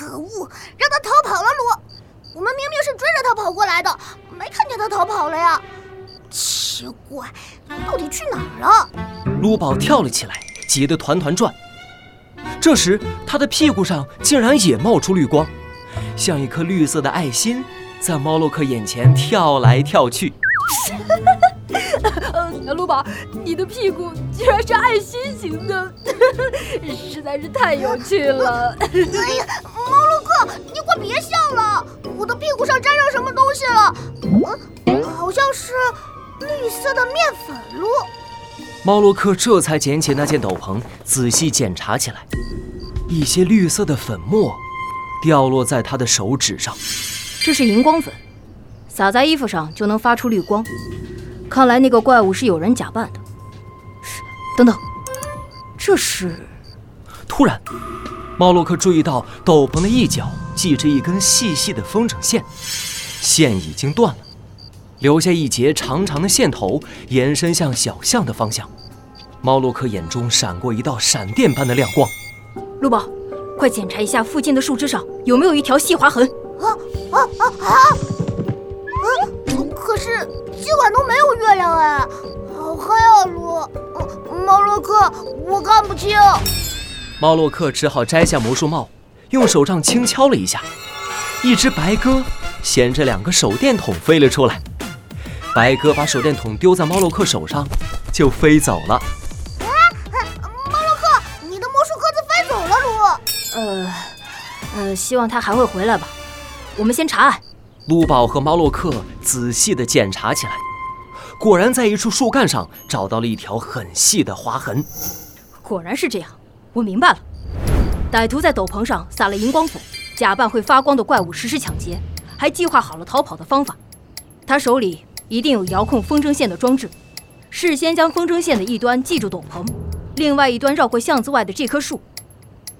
可恶，让他逃跑了！鲁，我们明明是追着他跑过来的，没看见他逃跑了呀？奇怪，到底去哪儿了？卢宝跳了起来，急得团团转。这时，他的屁股上竟然也冒出绿光，像一颗绿色的爱心，在猫洛克眼前跳来跳去。呃，卢宝，你的屁股居然是爱心型的，实在是太有趣了。哎呀，你快别笑了，我的屁股上沾上什么东西了？嗯，好像是绿色的面粉露。猫洛克这才捡起那件斗篷，仔细检查起来，一些绿色的粉末掉落在他的手指上，这是荧光粉。撒在衣服上就能发出绿光，看来那个怪物是有人假扮的。等等，这是……突然，猫洛克注意到斗篷的一角系着一根细细的风筝线，线已经断了，留下一截长长的线头，延伸向小巷的方向。猫洛克眼中闪过一道闪电般的亮光。陆宝，快检查一下附近的树枝上有没有一条细划痕。啊啊啊啊！可是今晚都没有月亮哎，好黑啊！路，猫洛克，我看不清。猫洛克只好摘下魔术帽，用手杖轻敲了一下，一只白鸽衔着两个手电筒飞了出来。白鸽把手电筒丢在猫洛克手上，就飞走了。啊，猫洛克，你的魔术鸽子飞走了，鲁。呃，呃，希望它还会回来吧。我们先查案。卢宝和猫洛克仔细地检查起来，果然在一处树干上找到了一条很细的划痕。果然是这样，我明白了，歹徒在斗篷上撒了荧光粉，假扮会发光的怪物实施抢劫，还计划好了逃跑的方法。他手里一定有遥控风筝线的装置，事先将风筝线的一端系住斗篷，另外一端绕过巷子外的这棵树。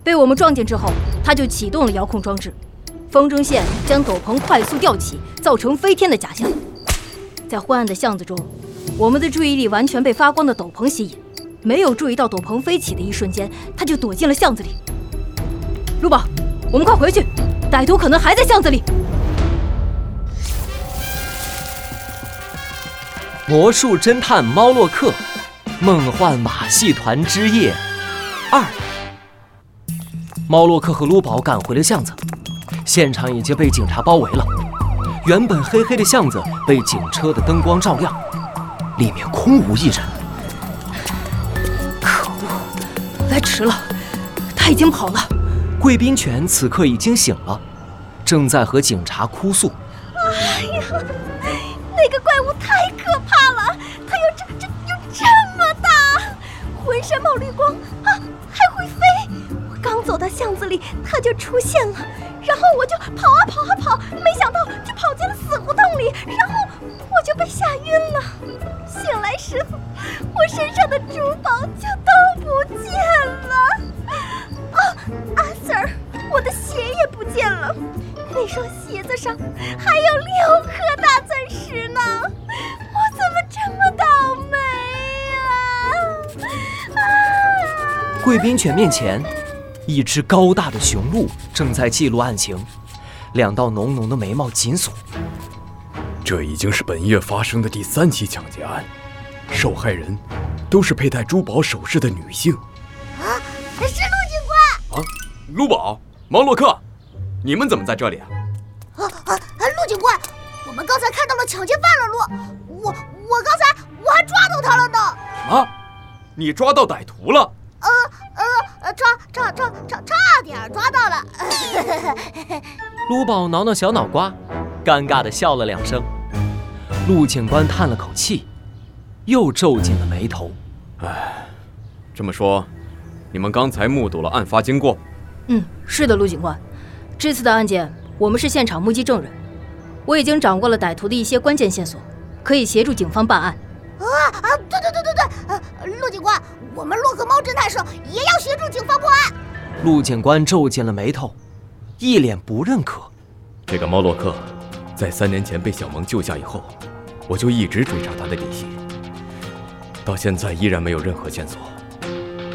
被我们撞见之后，他就启动了遥控装置。风筝线将斗篷快速吊起，造成飞天的假象。在昏暗的巷子中，我们的注意力完全被发光的斗篷吸引，没有注意到斗篷飞起的一瞬间，他就躲进了巷子里。卢宝，我们快回去，歹徒可能还在巷子里。魔术侦探猫洛克，梦幻马戏团之夜二。猫洛克和卢宝赶回了巷子。现场已经被警察包围了，原本黑黑的巷子被警车的灯光照亮，里面空无一人。迟了，他已经跑了。贵宾犬此刻已经醒了，正在和警察哭诉：“哎呀，那个怪物太可怕了，它有这这有这么大，浑身冒绿光啊，还会飞。我刚走到巷子里，它就出现了。”然后我就跑啊跑啊跑，没想到就跑进了死胡同里，然后我就被吓晕了。醒来时候，我身上的珠宝就都不见了。啊，阿 Sir，我的鞋也不见了，那双鞋子上还有六颗大钻石呢。我怎么这么倒霉呀？啊！贵宾犬面前。一只高大的雄鹿正在记录案情，两道浓浓的眉毛紧锁。这已经是本月发生的第三起抢劫案，受害人都是佩戴珠宝首饰的女性。啊，是陆警官！啊，陆宝、毛洛克，你们怎么在这里啊？啊啊！陆警官，我们刚才看到了抢劫犯了，陆，我我刚才我还抓到他了呢。什么？你抓到歹徒了？呃呃，抓抓抓差差点抓到了。陆宝挠挠小脑瓜，尴尬的笑了两声。陆警官叹了口气，又皱紧了眉头。唉，这么说，你们刚才目睹了案发经过？嗯，是的，陆警官。这次的案件，我们是现场目击证人。我已经掌握了歹徒的一些关键线索，可以协助警方办案。啊啊！对对对对对，呃，陆警官。我们洛克猫侦探社也要协助警方破案。陆警官皱紧了眉头，一脸不认可。这个猫洛克，在三年前被小萌救下以后，我就一直追查他的底细，到现在依然没有任何线索。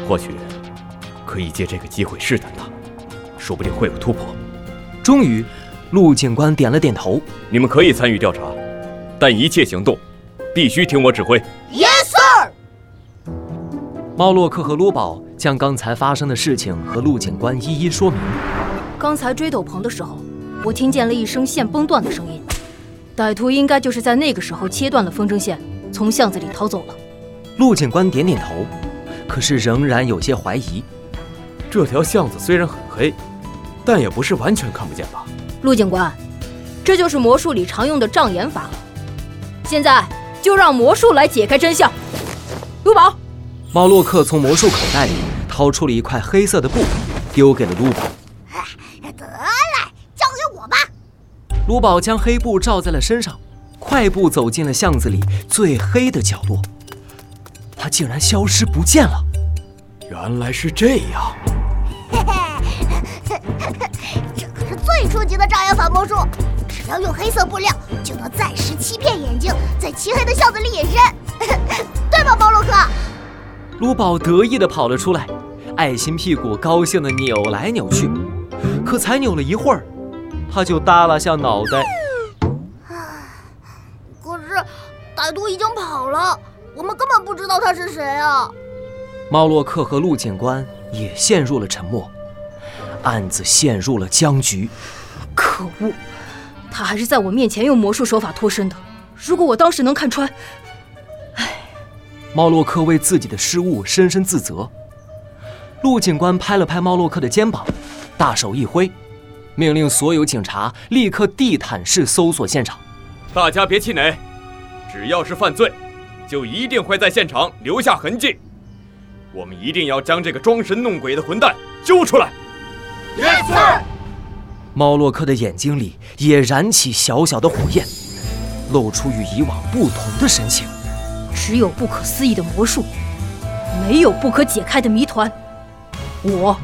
或许可以借这个机会试探他，说不定会有突破。终于，陆警官点了点头：“你们可以参与调查，但一切行动必须听我指挥。” Yes sir。猫洛克和卢宝将刚才发生的事情和陆警官一一说明。刚才追斗篷的时候，我听见了一声线崩断的声音，歹徒应该就是在那个时候切断了风筝线，从巷子里逃走了。陆警官点点头，可是仍然有些怀疑。这条巷子虽然很黑。但也不是完全看不见吧，陆警官，这就是魔术里常用的障眼法。现在就让魔术来解开真相。卢宝，猫洛克从魔术口袋里掏出了一块黑色的布，丢给了卢宝。卢宝将黑布罩在了身上，快步走进了巷子里最黑的角落。他竟然消失不见了。原来是这样。嘿嘿。这可是最初级的障眼法魔术，只要用黑色布料，就能暂时欺骗眼睛，在漆黑的巷子里隐身，对吗，猫洛克？卢宝得意地跑了出来，爱心屁股高兴地扭来扭去，可才扭了一会儿，他就耷拉下脑袋。可是歹徒已经跑了，我们根本不知道他是谁啊！猫洛克和陆警官也陷入了沉默。案子陷入了僵局。可恶，他还是在我面前用魔术手法脱身的。如果我当时能看穿……唉，猫洛克为自己的失误深深自责。陆警官拍了拍猫洛克的肩膀，大手一挥，命令所有警察立刻地毯式搜索现场。大家别气馁，只要是犯罪，就一定会在现场留下痕迹。我们一定要将这个装神弄鬼的混蛋揪出来。Yes sir。猫洛克的眼睛里也燃起小小的火焰，露出与以往不同的神情。只有不可思议的魔术，没有不可解开的谜团。我，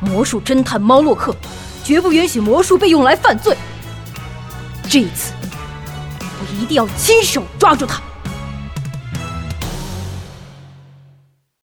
魔术侦探猫洛克，绝不允许魔术被用来犯罪。这一次，我一定要亲手抓住他。